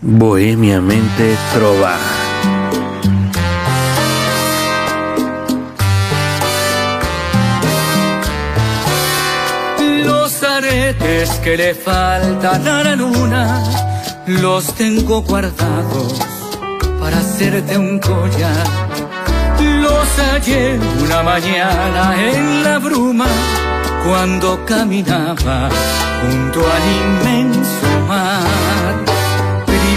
Bohemiamente Trova. Los aretes que le faltan a la luna los tengo guardados para hacerte un collar. Los hallé una mañana en la bruma cuando caminaba junto al inmenso.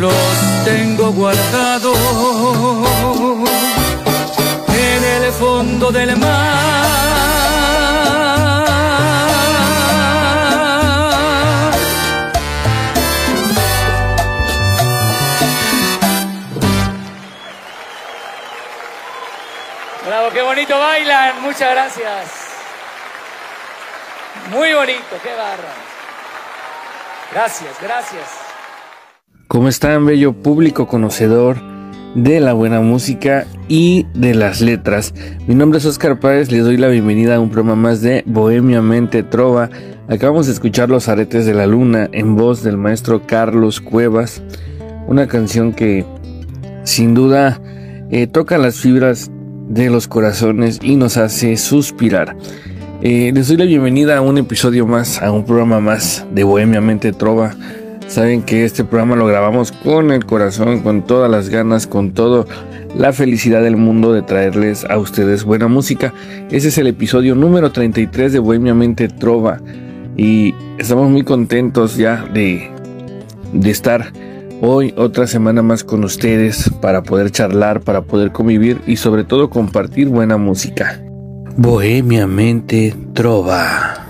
Los tengo guardados en el fondo del mar. Bravo, qué bonito bailan, muchas gracias. Muy bonito, qué barra. Gracias, gracias. ¿Cómo están, bello público conocedor de la buena música y de las letras? Mi nombre es Oscar Páez, les doy la bienvenida a un programa más de Bohemiamente Trova. Acabamos de escuchar Los Aretes de la Luna en voz del maestro Carlos Cuevas, una canción que sin duda eh, toca las fibras de los corazones y nos hace suspirar. Eh, les doy la bienvenida a un episodio más, a un programa más de Bohemiamente Trova. Saben que este programa lo grabamos con el corazón, con todas las ganas, con toda la felicidad del mundo de traerles a ustedes buena música. Ese es el episodio número 33 de Bohemiamente Trova y estamos muy contentos ya de, de estar hoy otra semana más con ustedes para poder charlar, para poder convivir y sobre todo compartir buena música. Bohemiamente Trova.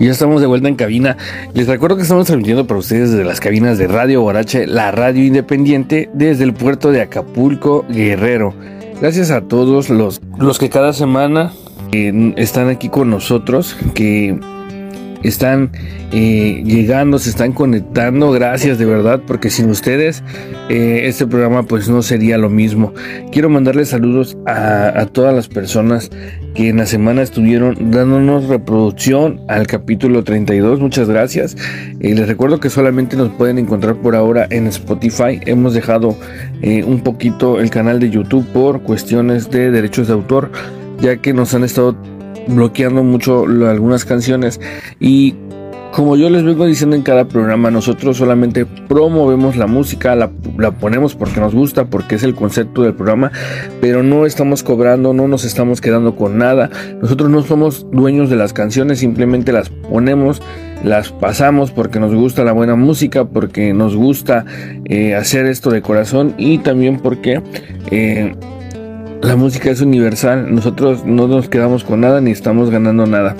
Ya estamos de vuelta en cabina. Les recuerdo que estamos transmitiendo para ustedes desde las cabinas de Radio Borache, la radio independiente, desde el puerto de Acapulco, Guerrero. Gracias a todos los, los que cada semana eh, están aquí con nosotros, que están eh, llegando, se están conectando. Gracias de verdad, porque sin ustedes eh, este programa pues no sería lo mismo. Quiero mandarles saludos a, todas las personas que en la semana estuvieron dándonos reproducción al capítulo 32. Muchas gracias. Eh, les recuerdo que solamente nos pueden encontrar por ahora en Spotify. Hemos dejado un poquito el canal de YouTube por cuestiones de derechos de autor, ya que nos han estado bloqueando mucho algunas canciones y como yo les vengo diciendo en cada programa, nosotros solamente promovemos la música, la, la, ponemos porque nos gusta, porque es el concepto del programa, pero no estamos cobrando, no nos estamos quedando con nada. Nosotros no somos dueños de las canciones, simplemente las ponemos, las pasamos porque nos gusta la buena música, porque nos gusta eh, hacer esto de corazón y también porque... Eh, la música es universal, nosotros no nos quedamos con nada ni estamos ganando nada.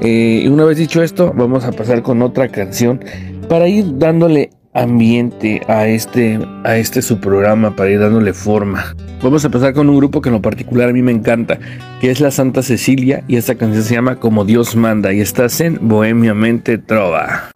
Eh, y una vez dicho esto, vamos a pasar con otra canción para ir dándole ambiente a este, a este su programa, para ir dándole forma. Vamos a empezar con un grupo que en lo particular a mí me encanta, que es la Santa Cecilia, y esta canción se llama Como Dios manda, y estás en Bohemiamente Trova.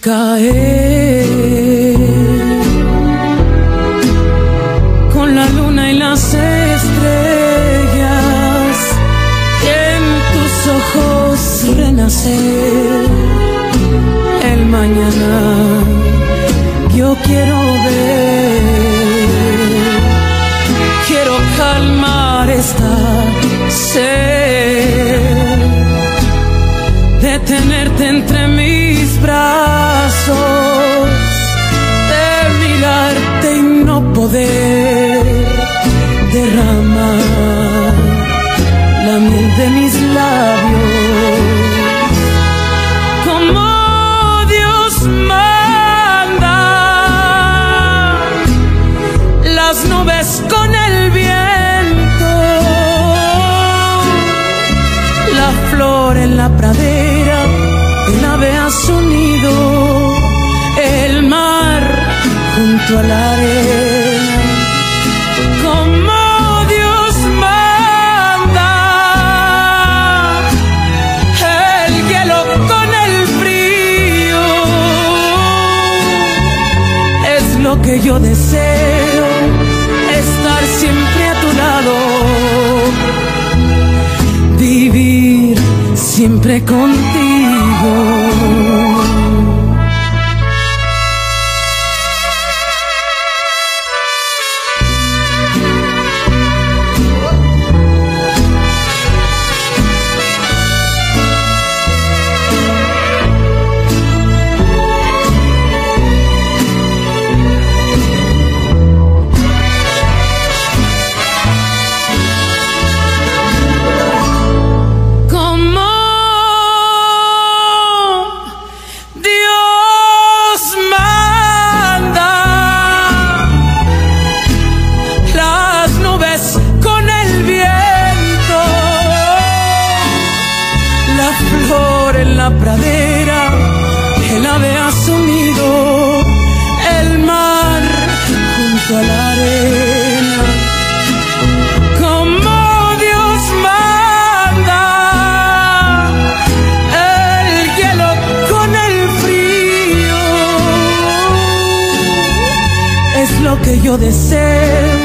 Caer. Con la luna y las estrellas en tus ojos renacer. El mañana yo quiero ver. Quiero calmar esta sed entre mis brazos, de mirarte y no poder derramar la miel de mis labios. Siempre contigo. Yo deseo,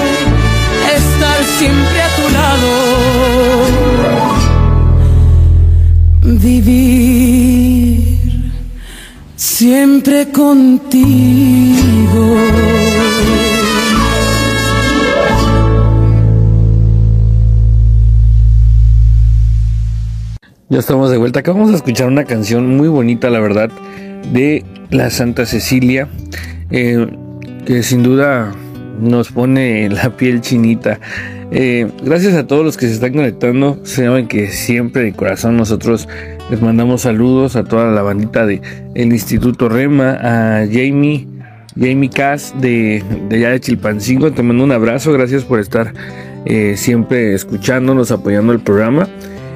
estar siempre a tu lado, vivir siempre contigo. Ya estamos de vuelta. Acabamos de escuchar una canción muy bonita, la verdad, de la Santa Cecilia, eh, que sin duda nos pone la piel chinita. Eh, gracias a todos los que se están conectando. Saben que siempre de corazón nosotros les mandamos saludos a toda la bandita de Instituto Rema, a Jamie, Jamie Cass de, de allá de Chilpancingo. Te mando un abrazo. Gracias por estar eh, siempre escuchándonos, apoyando el programa.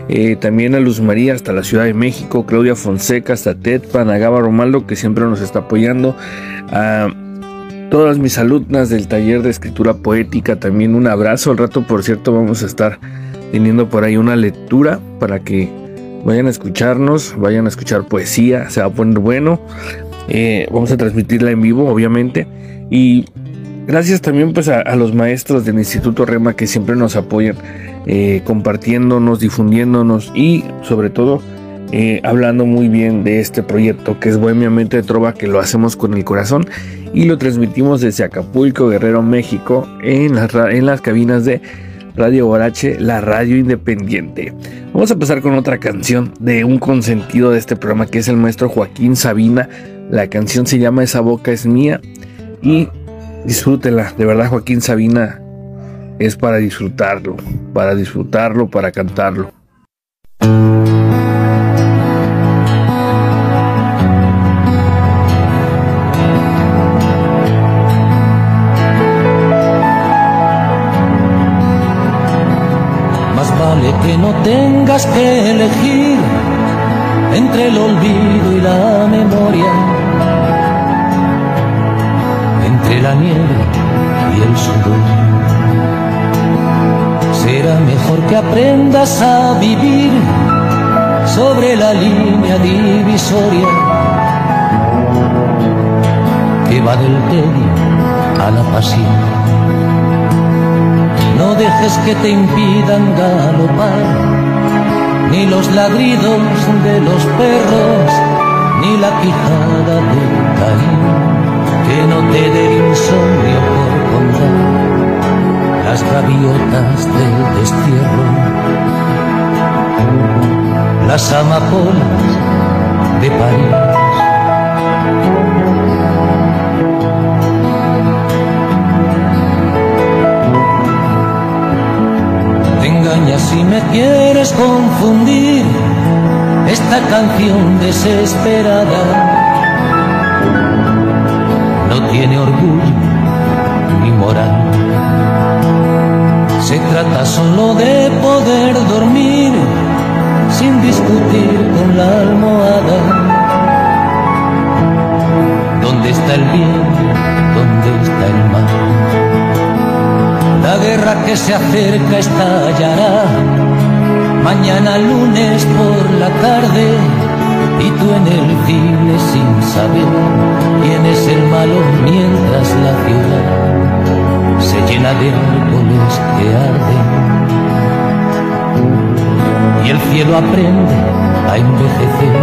Eh, también a Luz María hasta la Ciudad de México, Claudia Fonseca hasta Tetpan, a Gaba Romaldo que siempre nos está apoyando, todas mis alumnas del taller de escritura poética, también un abrazo. Al rato, por cierto, vamos a estar teniendo por ahí una lectura para que vayan a escucharnos, vayan a escuchar poesía, se va a poner bueno. Eh, vamos a transmitirla en vivo, obviamente. Y gracias también pues a, los maestros del Instituto Rema que siempre nos apoyan eh, compartiéndonos, difundiéndonos y sobre todo eh, hablando muy bien de este proyecto que es Bohemia Mente de Trova, que lo hacemos con el corazón y lo transmitimos desde Acapulco, Guerrero, México, en las, en las cabinas de Radio Borache, la radio independiente. Vamos a pasar con otra canción de un consentido de este programa que es el maestro Joaquín Sabina. La canción se llama Esa boca es mía y disfrútela. De verdad, Joaquín Sabina es para disfrutarlo, para disfrutarlo, para cantarlo. Aprendas a vivir sobre la línea divisoria que va del tedio a la pasión. No dejes que te impidan galopar, ni los ladridos de los perros, ni la quijada del Caín, que no te dé insomnio por contar las gaviotas del destierro, las amapolas de París si me quieres confundir esta canción desesperada. No tiene orgullo ni moral. Se trata solo de poder dormir sin discutir con la almohada. ¿Dónde está el bien? ¿Dónde está el mal? La guerra que se acerca estallará mañana lunes por la tarde y tú en el cine sin saber quién es el malo mientras la ciudad se llena de árboles que arden. Y el cielo aprende a envejecer.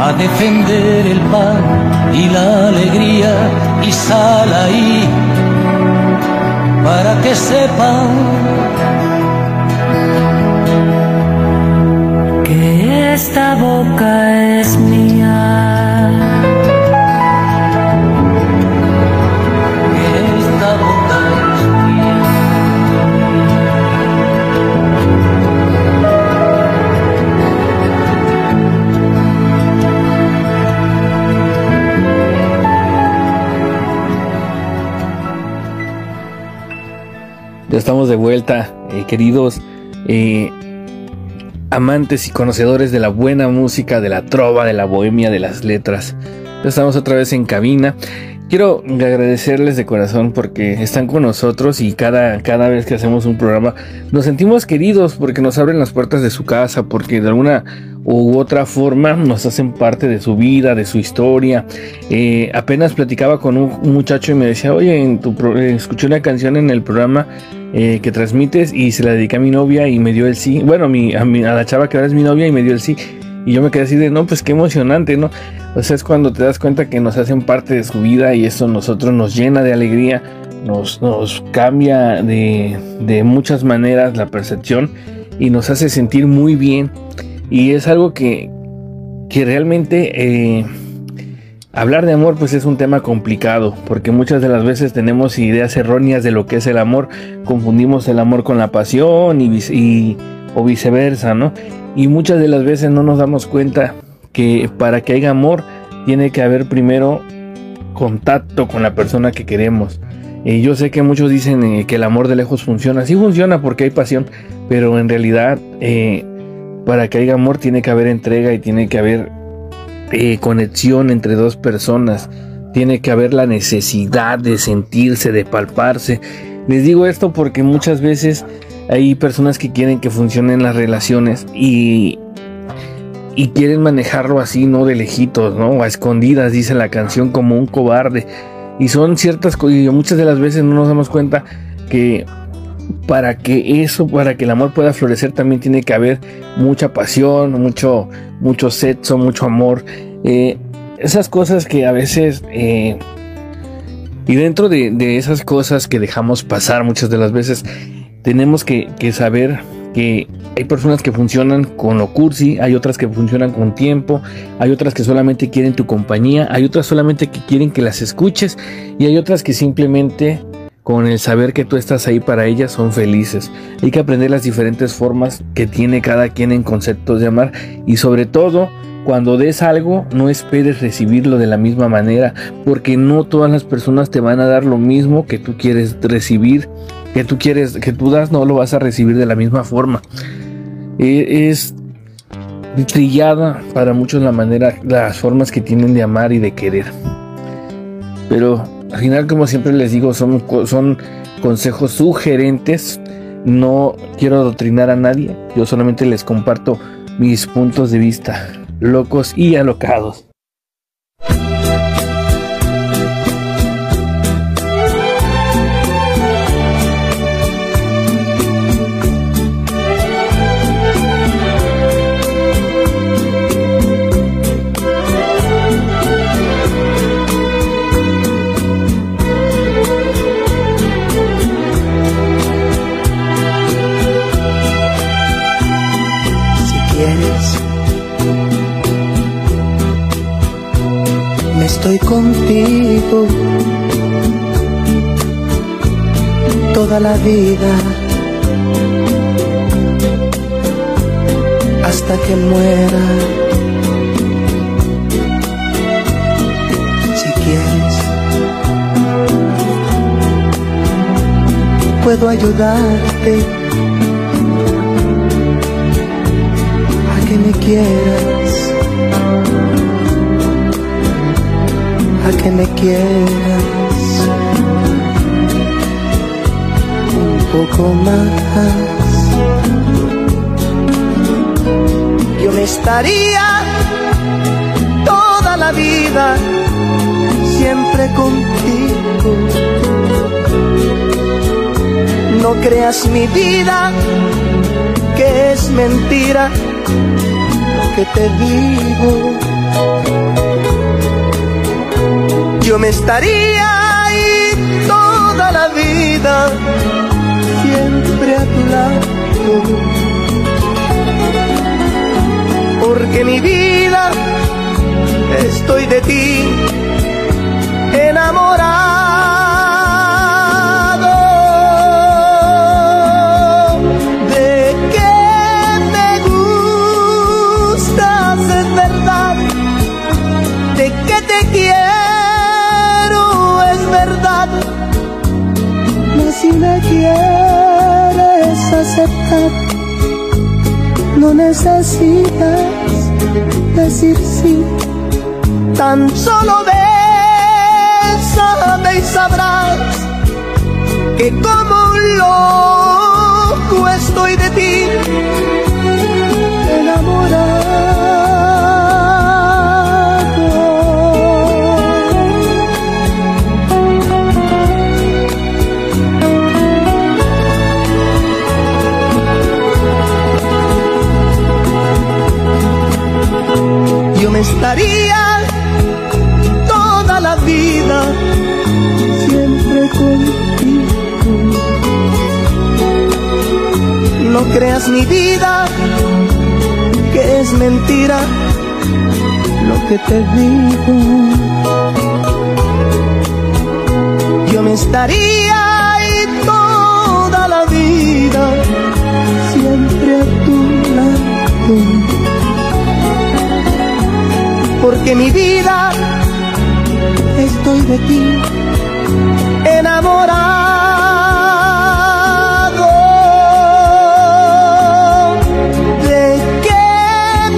A defender el pan y la alegría. Y sal ahí para que sepan que esta boca es mía. estamos de vuelta, eh, queridos eh, amantes y conocedores de la buena música, de la trova, de la bohemia, de las letras. estamos otra vez en cabina. Quiero agradecerles de corazón porque están con nosotros y cada, cada vez que hacemos un programa nos sentimos queridos porque nos abren las puertas de su casa, porque de alguna u otra forma nos hacen parte de su vida, de su historia. Eh, apenas platicaba con un, muchacho y me decía, oye, en tu escuché una canción en el programa eh, que transmites y se la dediqué a mi novia y me dio el sí. Bueno, a, mi, a, la chava que ahora es mi novia y me dio el sí. Y yo me quedé así de, no, pues qué emocionante, ¿no? O sea, es cuando te das cuenta que nos hacen parte de su vida y eso nosotros nos llena de alegría, nos, nos cambia de, de muchas maneras la percepción y nos hace sentir muy bien. Y es algo que, que realmente... Eh, Hablar de amor pues es un tema complicado porque muchas de las veces tenemos ideas erróneas de lo que es el amor, confundimos el amor con la pasión y, o viceversa, ¿no? Y muchas de las veces no nos damos cuenta que para que haya amor tiene que haber primero contacto con la persona que queremos. Y yo sé que muchos dicen eh, que el amor de lejos funciona, sí funciona porque hay pasión, pero en realidad eh, para que haya amor tiene que haber entrega y tiene que haber eh, conexión entre dos personas. Tiene que haber la necesidad de sentirse, de palparse. Les digo esto porque muchas veces hay personas que quieren que funcionen las relaciones y, y quieren manejarlo así, no de lejitos, ¿no? A escondidas, dice la canción, como un cobarde. Y son ciertas cosas, y muchas de las veces no nos damos cuenta que para que eso, para que el amor pueda florecer, también tiene que haber mucha pasión, mucho, mucho sexo, mucho amor. Eh, esas cosas que a veces... Eh, y dentro de, esas cosas que dejamos pasar muchas de las veces, tenemos que, saber que hay personas que funcionan con lo cursi, hay otras que funcionan con tiempo, hay otras que solamente quieren tu compañía, hay otras solamente que quieren que las escuches y hay otras que simplemente con el saber que tú estás ahí para ellas son felices. Hay que aprender las diferentes formas que tiene cada quien en conceptos de amar y sobre todo cuando des algo no esperes recibirlo de la misma manera porque no todas las personas te van a dar lo mismo que tú quieres recibir, que tú quieres que tú das no lo vas a recibir de la misma forma. E, es trillada para muchos la manera las formas que tienen de amar y de querer. Pero al final, como siempre les digo, son, son consejos sugerentes. No quiero adoctrinar a nadie, yo solamente les comparto mis puntos de vista locos y alocados. Estoy contigo toda la vida hasta que muera. Si quieres, puedo ayudarte a que me quieras. Que me quieras un poco más. Yo me estaría toda la vida siempre contigo. No creas mi vida, que es mentira lo que te digo yo me estaría ahí toda la vida, siempre a tu lado. Porque mi vida estoy de ti enamorado. No necesitas decir sí, tan solo bésame y sabrás que como un loco estoy de ti estaría toda la vida siempre contigo. No creas mi vida, que es mentira lo que te digo. Yo me estaría ahí toda la vida, siempre a tu lado porque mi vida estoy de ti enamorado. De que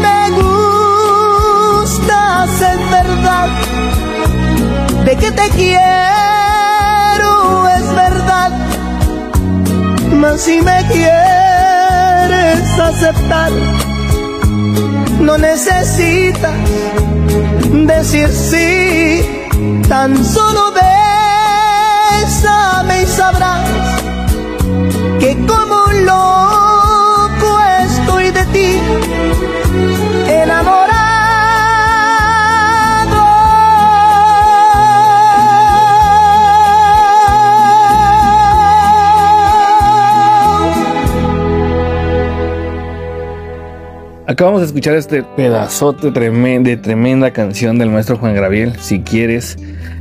me gustas es verdad, de que te quiero es verdad, mas si me quieres aceptar, no necesitas decir sí, tan solo bésame y sabrás que como un loco Acabamos de escuchar este pedazote de tremenda canción del maestro Juan Gabriel, si quieres.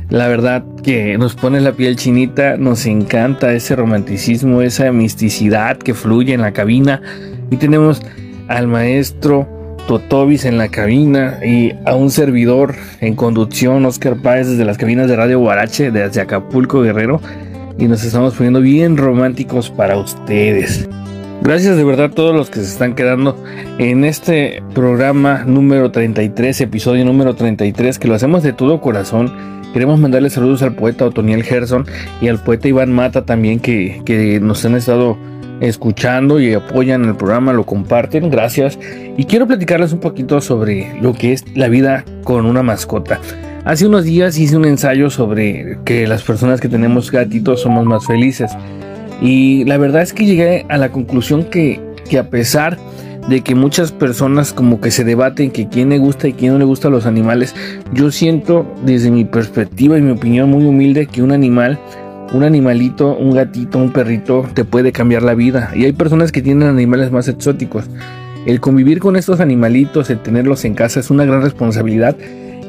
La verdad que nos pone la piel chinita, nos encanta ese romanticismo, esa misticidad que fluye en la cabina. Y tenemos al maestro Totobis en la cabina y a un servidor en conducción, Oscar Páez, desde las cabinas de Radio Guarache, desde Acapulco Guerrero. Y nos estamos poniendo bien románticos para ustedes. Gracias de verdad a todos los que se están quedando en este programa número 33, episodio número 33, que lo hacemos de todo corazón, Queremos mandarle saludos al poeta Otoniel Gerson y al poeta Iván Mata también que, que nos han estado escuchando y apoyan el programa, lo comparten, gracias. Y quiero platicarles un poquito sobre lo que es la vida con una mascota. Hace unos días hice un ensayo sobre que las personas que tenemos gatitos somos más felices. Y la verdad es que llegué a la conclusión que, que a pesar de que muchas personas como que se debaten que quién le gusta y quién no le gusta a los animales, yo siento desde mi perspectiva y mi opinión muy humilde que un animal un animalito, un gatito, un perrito te puede cambiar la vida. Y hay personas que tienen animales más exóticos. El convivir con estos animalitos, el tenerlos en casa es una gran responsabilidad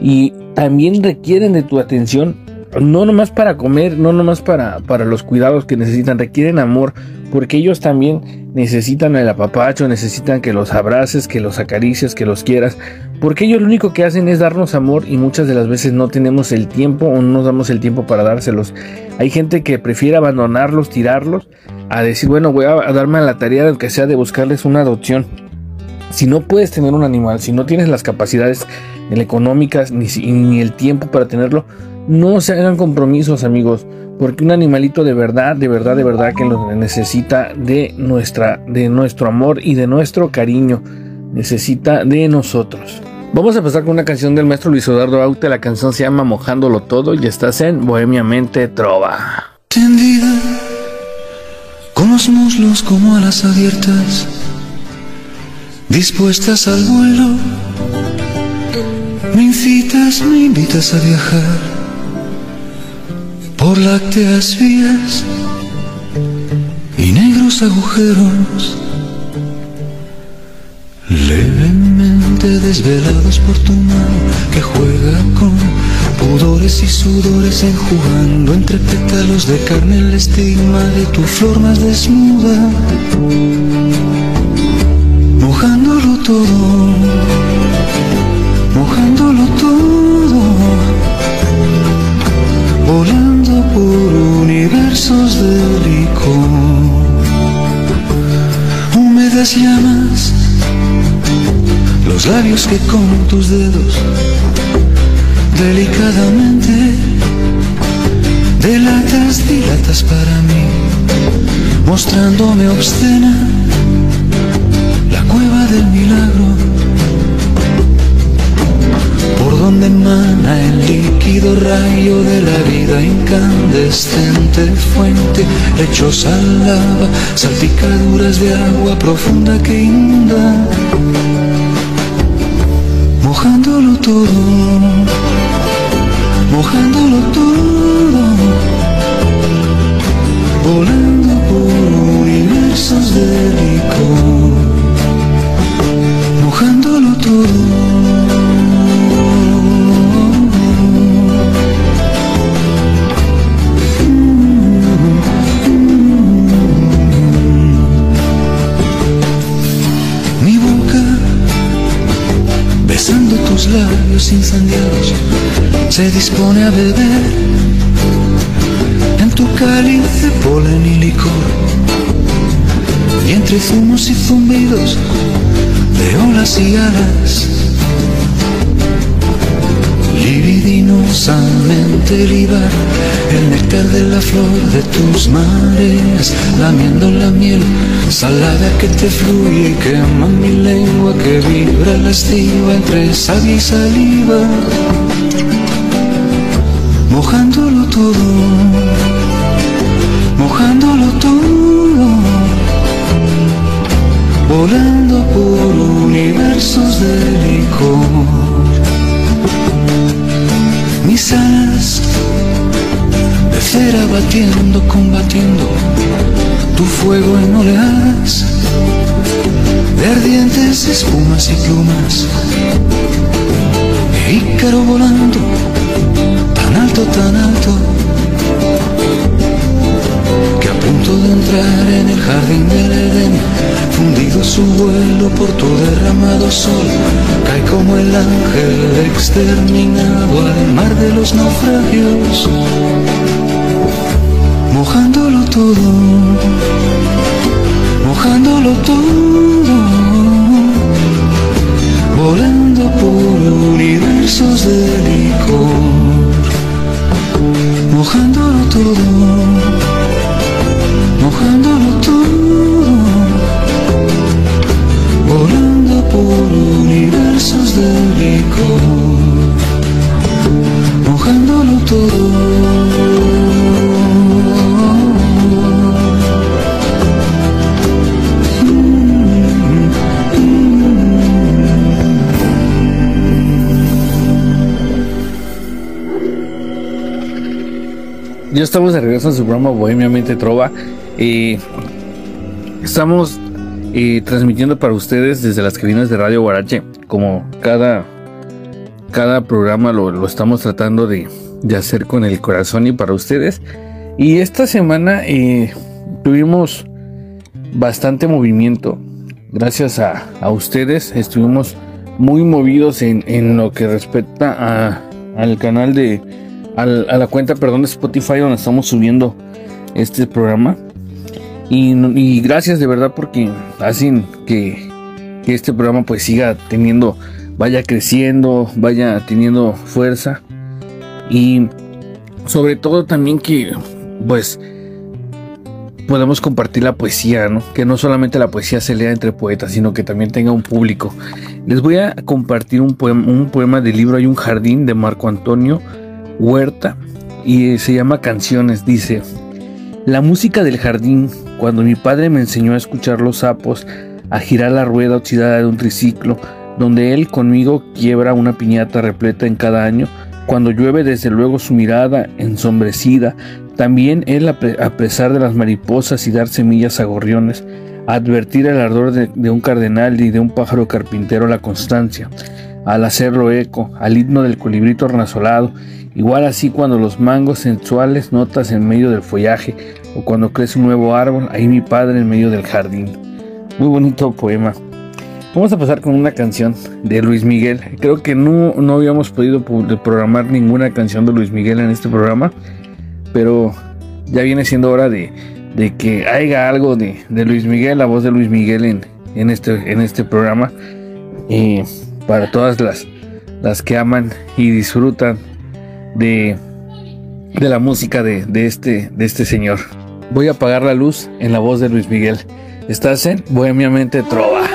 y también requieren de tu atención, no nomás para comer, no nomás para, para los cuidados que necesitan, requieren amor, porque ellos también necesitan el apapacho, necesitan que los abraces, que los acaricies, que los quieras, porque ellos lo único que hacen es darnos amor y muchas de las veces no tenemos el tiempo o no nos damos el tiempo para dárselos. Hay gente que prefiere abandonarlos, tirarlos, a decir, bueno, voy a darme a la tarea, aunque sea de buscarles una adopción. Si no puedes tener un animal, si no tienes las capacidades económicas ni, ni el tiempo para tenerlo, no se hagan compromisos, amigos porque un animalito de verdad, de verdad, de verdad que lo necesita de nuestra, de nuestro amor y de nuestro cariño, necesita de nosotros. Vamos a empezar con una canción del maestro Luis Eduardo Aute, la canción se llama Mojándolo Todo y estás en Bohemiamente Trova. Tendida, con los muslos como alas abiertas, dispuestas al vuelo, me incitas, me invitas a viajar por lácteas vías y negros agujeros, levemente desvelados por tu mano que juega con pudores y sudores enjugando entre pétalos de carne el estigma de tu flor más desnuda, mojándolo todo, mojándolo todo, volando universos de licor, húmedas llamas, los labios que con tus dedos delicadamente delatas, dilatas para mí, mostrándome obscena la cueva del milagro rayo de la vida incandescente fuente, lechosa lava, salpicaduras de agua profunda que inunda, mojándolo todo, mojándolo todo, volando por universos de licor, mojándolo todo. Labios incendiados se dispone a beber en tu cáliz de polen y licor. Y entre zumos y zumbidos de olas y alas, libidinosamente libar el néctar de la flor de tus mares, lamiendo la miel salada que te fluye y quema mi lengua que vibra lastiva entre savia y saliva, mojándolo todo, mojándolo todo, volando por universos de licor. Mis de cera batiendo, combatiendo tu fuego en oleadas de ardientes espumas y plumas. E Ícaro volando tan alto, tan alto, punto de entrar en el jardín del Edén, fundido su vuelo por tu derramado sol, cae como el ángel exterminado al mar de los naufragios, mojándolo todo, mojándolo todo, volando por universos de licor, mojándolo todo mojándolo todo, volando por universos de licor, mojándolo todo. Ya estamos de regreso en su programa Bohemia Mente Trova. Estamos eh, transmitiendo para ustedes desde las cabinas de Radio Guarache. Como cada, cada programa lo, estamos tratando de, hacer con el corazón y para ustedes. Y esta semana eh, tuvimos bastante movimiento. Gracias a, ustedes estuvimos muy movidos en, en lo que respecta al canal de a la cuenta, perdón, de Spotify donde estamos subiendo este programa. Y, gracias de verdad porque hacen que, este programa pues siga teniendo, vaya creciendo, vaya teniendo fuerza. Y sobre todo también que pues podemos compartir la poesía, ¿no? Que no solamente la poesía se lea entre poetas, sino que también tenga un público. Les voy a compartir un poema, un poema del libro Hay un jardín de Marco Antonio Huerta y se llama Canciones. Dice, la música del jardín, cuando mi padre me enseñó a escuchar los sapos, a girar la rueda oxidada de un triciclo, donde él conmigo quiebra una piñata repleta en cada año, cuando llueve desde luego su mirada ensombrecida, también él a pesar de las mariposas y dar semillas a gorriones, advertir el ardor de, un cardenal y de un pájaro carpintero la constancia, al hacerlo eco, al himno del colibrito renasolado Igual así cuando los mangos sensuales notas en medio del follaje o cuando crece un nuevo árbol, ahí mi padre en medio del jardín. Muy bonito poema. Vamos a pasar con una canción de Luis Miguel. Creo que no, no habíamos podido programar ninguna canción de Luis Miguel en este programa, pero ya viene siendo hora de, que haya algo de, Luis Miguel, la voz de Luis Miguel en, en, este, en este programa. Eh, para todas las, las que aman y disfrutan de, de la música de, de, este, de este señor. Voy a apagar la luz en la voz de Luis Miguel. Estás en Bohemiamente Trova.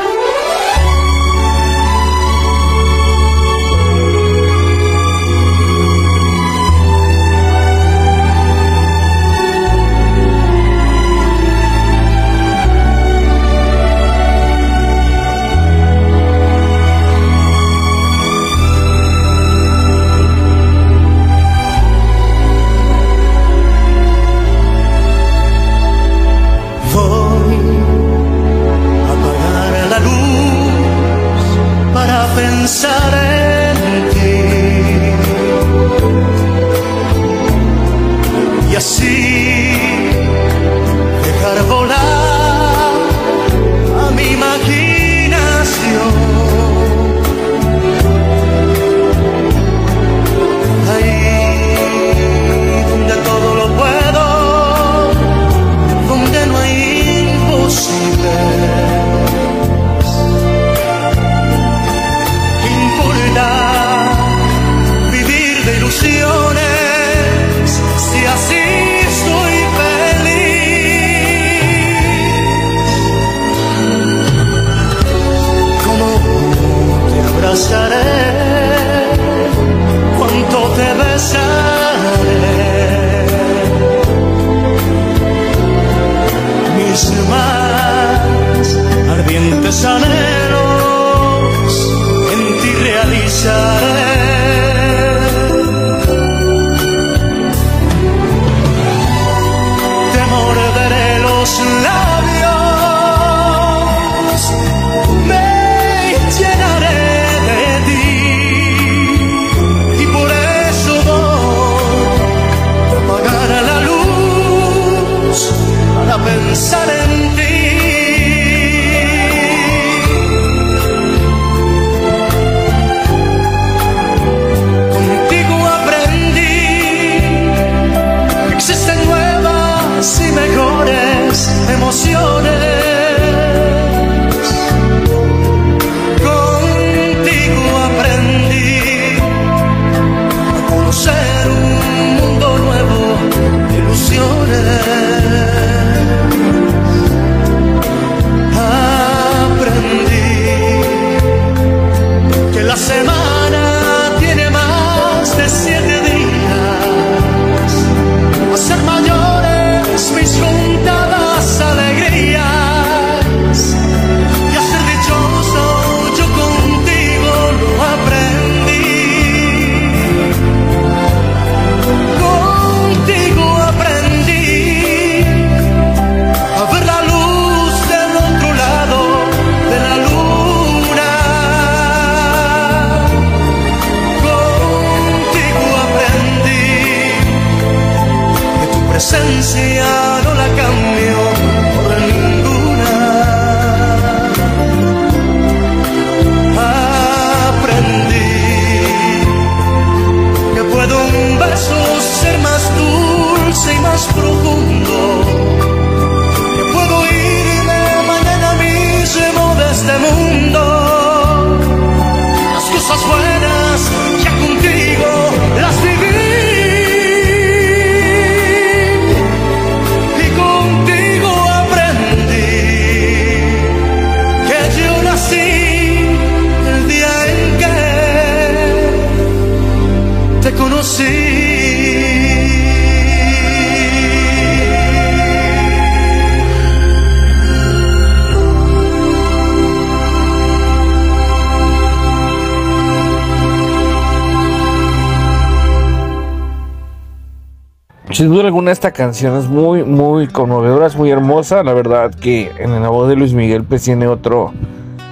Alguna esta canción es muy, muy conmovedora, es muy hermosa. La verdad que en la voz de Luis Miguel pues tiene otro,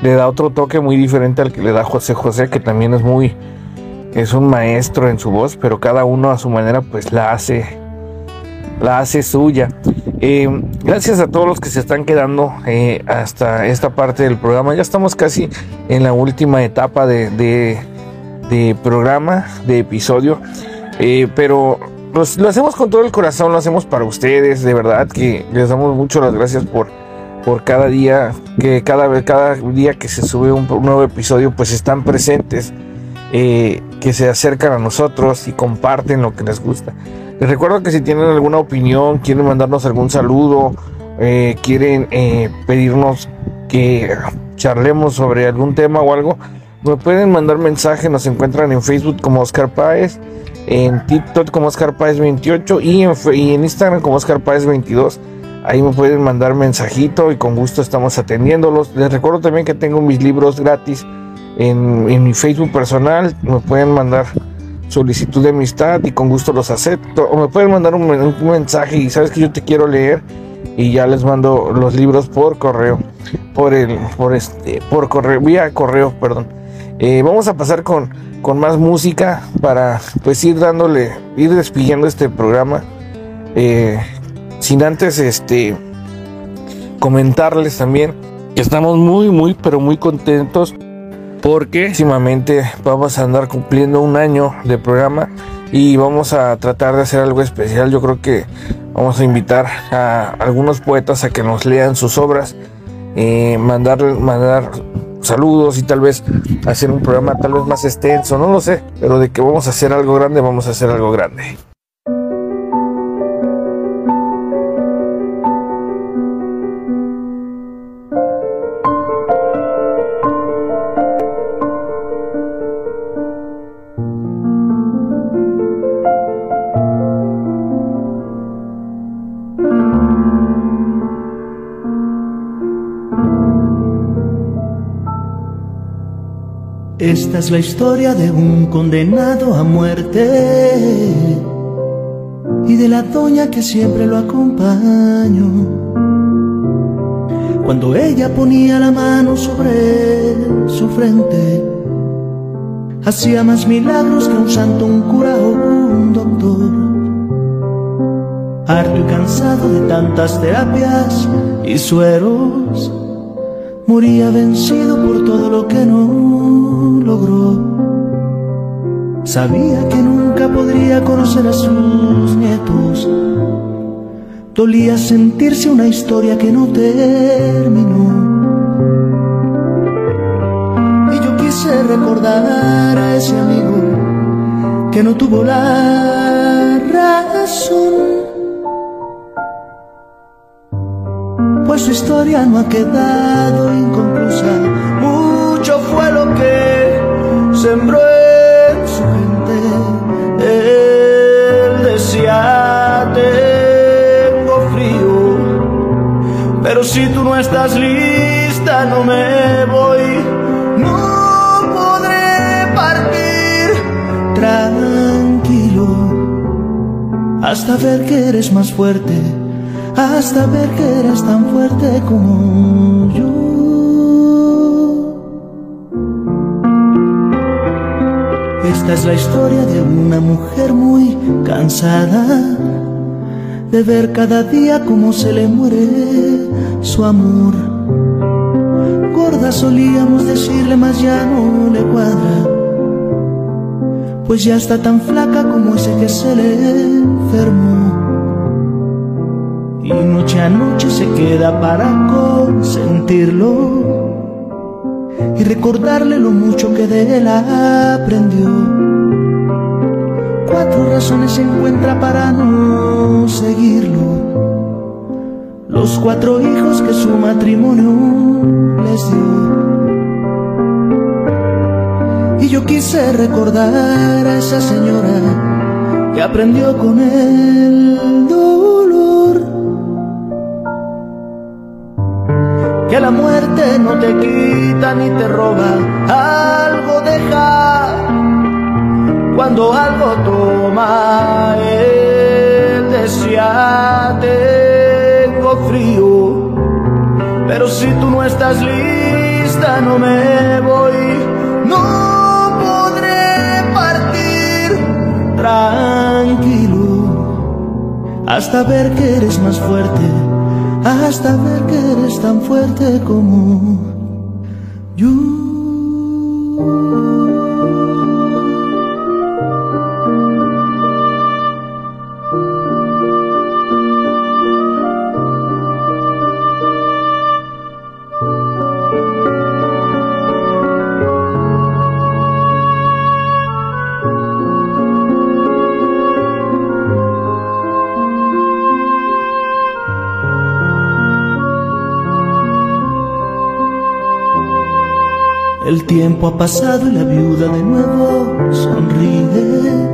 le da otro toque muy diferente al que le da José José, que también es muy, es un maestro en su voz, pero cada uno a su manera pues la hace, la hace suya. Eh, gracias a todos los que se están quedando eh, hasta esta parte del programa. Ya estamos casi en la última etapa de, de, programa, de episodio. Eh, pero lo hacemos con todo el corazón, lo hacemos para ustedes. De verdad que les damos mucho las gracias por, por cada día, que cada, cada día que se sube un, nuevo episodio, pues están presentes, que se acercan a nosotros y comparten lo que les gusta. Les recuerdo que si tienen alguna opinión, quieren mandarnos algún saludo, eh, quieren eh, pedirnos que charlemos sobre algún tema o algo, me pueden mandar mensaje. Nos encuentran en Facebook como Oscar Páez, en TikTok como Oscar Páez 28 y en, y en Instagram como Oscar Páez 22. Ahí me pueden mandar mensajito y con gusto estamos atendiéndolos. Les recuerdo también que tengo mis libros gratis en, en mi Facebook personal. Me pueden mandar solicitud de amistad y con gusto los acepto. O me pueden mandar un, mensaje y sabes que yo te quiero leer y ya les mando los libros por correo, por el, por este, por correo, vía correo, perdón. Eh, vamos a pasar con, con más música para pues ir dándole, ir despidiendo este programa. Eh, sin antes este comentarles también que estamos muy muy pero muy contentos porque próximamente vamos a andar cumpliendo un año de programa y vamos a tratar de hacer algo especial. Yo creo que vamos a invitar a algunos poetas a que nos lean sus obras, eh, mandar, mandar saludos y tal vez hacer un programa tal vez más extenso, no lo sé, pero de que vamos a hacer algo grande, vamos a hacer algo grande. Esta es la historia de un condenado a muerte y de la doña que siempre lo acompañó. Cuando ella ponía la mano sobre su frente, hacía más milagros que un santo, un cura o un doctor. Harto y cansado de tantas terapias y sueros, moría vencido por todo lo que no logró. Sabía que nunca podría conocer a sus nietos. Dolía sentirse una historia que no terminó. Y yo quise recordar a ese amigo que no tuvo la razón. Pues su historia no ha quedado inconclusa. Mucho fue lo que sembró en su gente. Él decía, tengo frío, pero si tú no estás lista, no me voy. No podré partir tranquilo hasta ver que eres más fuerte, hasta ver que eres tan fuerte como yo. Esta es la historia de una mujer muy cansada de ver cada día cómo se le muere su amor. Gorda solíamos decirle, mas ya no le cuadra, pues ya está tan flaca como ese que se le enfermó. Y noche a noche se queda para consentirlo y recordarle lo mucho que de él aprendió. Cuatro razones se encuentra para no seguirlo. Los cuatro hijos que su matrimonio les dio. Y yo quise recordar a esa señora que aprendió con él que la muerte no te quita ni te roba, algo deja cuando algo toma el decía tengo frío, pero si tú no estás lista no me voy, no podré partir tranquilo hasta ver que eres más fuerte hasta ver que eres tan fuerte como yo. El tiempo ha pasado y la viuda de nuevo sonríe.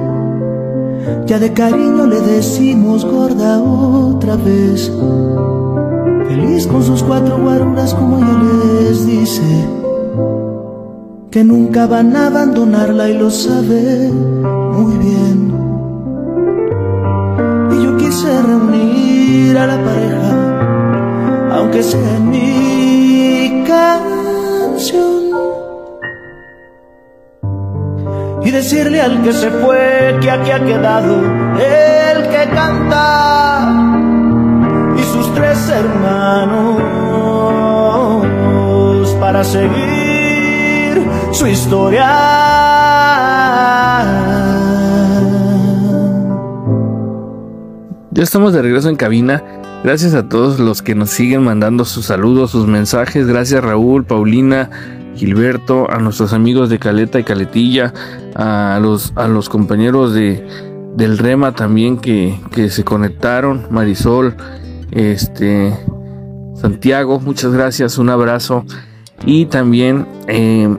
Ya de cariño le decimos gorda otra vez. Feliz con sus cuatro guaruras como ella les dice. Que nunca van a abandonarla y lo sabe muy bien. Y yo quise reunir a la pareja, aunque sea en mi canción. Y decirle al que se fue que aquí ha quedado el que canta y sus tres hermanos para seguir su historia. Ya estamos de regreso en cabina. Gracias a todos los que nos siguen mandando sus saludos, sus mensajes. Gracias Raúl, Paulina, Gilberto, a nuestros amigos de Caleta y Caletilla, a los, a los compañeros de, del Rema también que, se conectaron, Marisol, este, Santiago, muchas gracias, un abrazo y también eh,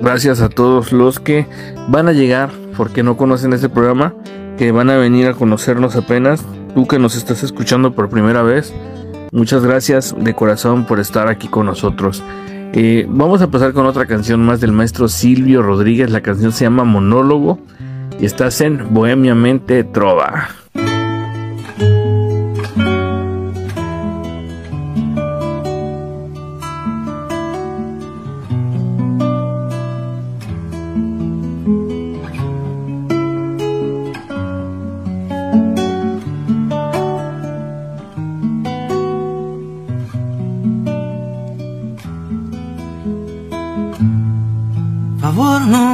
gracias a todos los que van a llegar porque no conocen este programa, que van a venir a conocernos apenas, tú que nos estás escuchando por primera vez, muchas gracias de corazón por estar aquí con nosotros. Eh, vamos a pasar con otra canción más del maestro Silvio Rodríguez. La canción se llama Monólogo y estás en Bohemiamente Trova.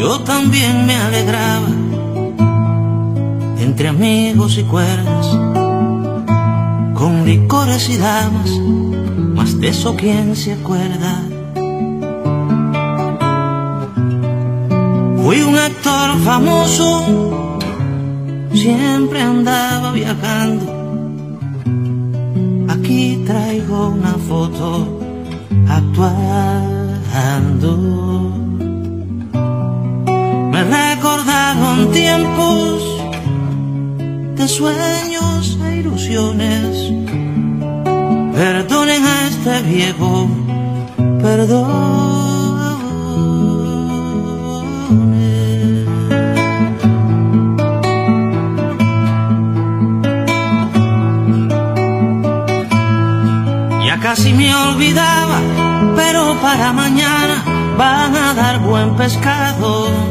Yo también me alegraba entre amigos y cuerdas, con licores y damas, más de eso quién se acuerda. Fui un actor famoso, siempre andaba viajando. Aquí traigo una foto actuando recordaron tiempos de sueños e ilusiones. Perdonen a este viejo, perdón. Ya casi me olvidaba, pero para mañana van a dar buen pescado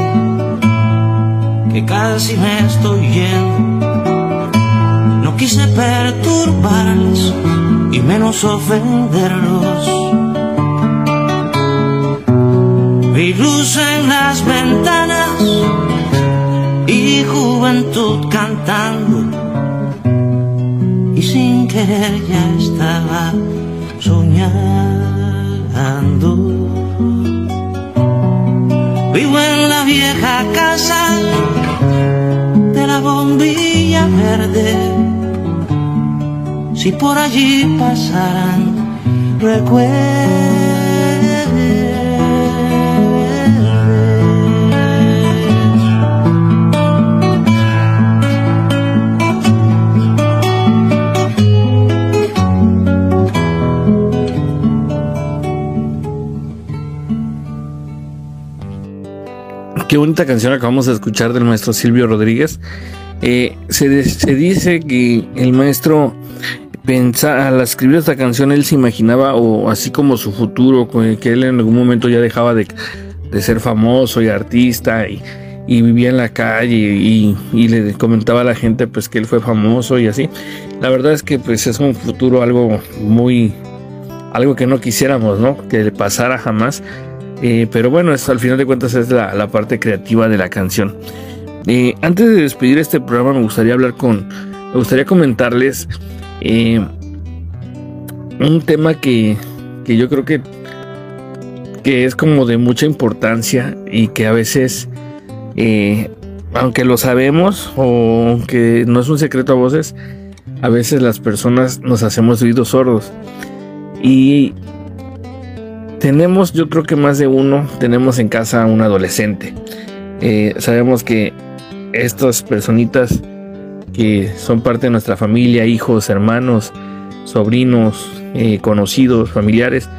que casi me estoy yendo. No quise perturbarles y menos ofenderlos. Vi luz en las ventanas y juventud cantando y sin querer ya estaba soñando. Si por allí pasaran Qué bonita canción acabamos de escuchar del maestro Silvio Rodríguez. Eh, se, dice que el maestro pensa, al escribir esta canción él se imaginaba o así como su futuro, que él en algún momento ya dejaba de, ser famoso y artista y, vivía en la calle y, le comentaba a la gente pues que él fue famoso y así. La verdad es que pues es un futuro algo muy, algo que no quisiéramos, ¿no? Que le pasara jamás. Eh, pero bueno, al final de cuentas es la, parte creativa de la canción. Eh, antes de despedir este programa me gustaría hablar con, me gustaría comentarles eh, un tema que, que yo creo que, que es como de mucha importancia y que a veces, aunque lo sabemos o aunque no es un secreto a voces, a veces las personas nos hacemos oídos sordos. Y tenemos, yo creo que más de uno, tenemos en casa un adolescente. Eh, sabemos que estas personitas que son parte de nuestra familia, hijos, hermanos, sobrinos, eh, conocidos, familiares,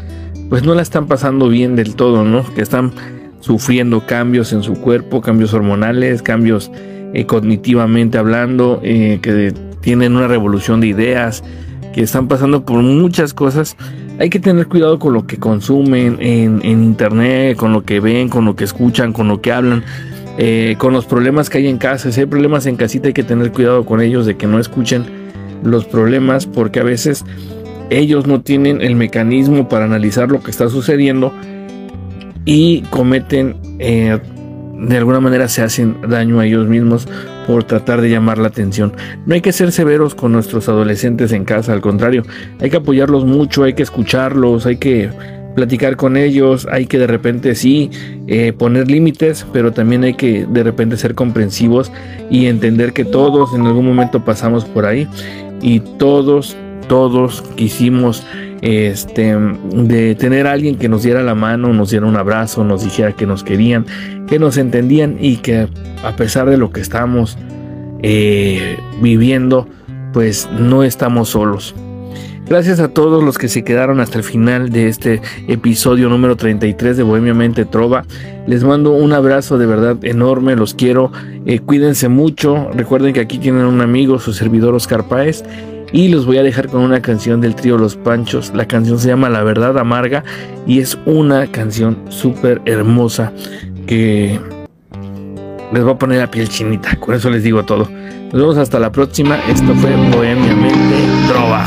pues no la están pasando bien del todo, ¿no? Que están sufriendo cambios en su cuerpo, cambios hormonales, cambios eh, cognitivamente hablando, que tienen una revolución de ideas, que están pasando por muchas cosas hay que tener cuidado con lo que consumen en, internet, con lo que ven, con lo que escuchan, con lo que hablan, eh, con los problemas que hay en casa. Si hay problemas en casita hay que tener cuidado con ellos de que no escuchen los problemas porque a veces ellos no tienen el mecanismo para analizar lo que está sucediendo y cometen eh, de alguna manera se hacen daño a ellos mismos por tratar de llamar la atención. No hay que ser severos con nuestros adolescentes en casa, al contrario, hay que apoyarlos mucho, hay que escucharlos, hay que platicar con ellos, hay que de repente sí eh, poner límites, pero también hay que de repente ser comprensivos y entender que todos en algún momento pasamos por ahí y todos, todos quisimos este, de tener a alguien que nos diera la mano, nos diera un abrazo, nos dijera que nos querían, que nos entendían y que a pesar de lo que estamos eh, viviendo, pues no estamos solos. Gracias a todos los que se quedaron hasta el final de este episodio número 33 de Bohemia Mente Trova. Les mando un abrazo de verdad enorme, los quiero. Eh, cuídense mucho. Recuerden que aquí tienen un amigo, su servidor Oscar Páez. Y los voy a dejar con una canción del trío Los Panchos. La canción se llama La Verdad Amarga y es una canción súper hermosa que les va a poner la piel chinita. Con eso les digo todo. Nos vemos hasta la próxima. Esto fue Bohemia Mente Trova.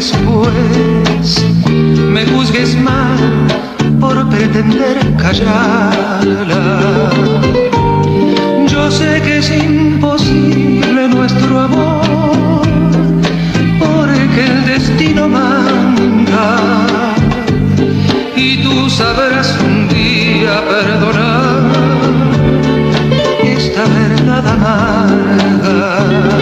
Después me juzgues mal por pretender callarla. Yo sé que es imposible nuestro amor, porque el destino manda y para perdonar esta verdad amarga.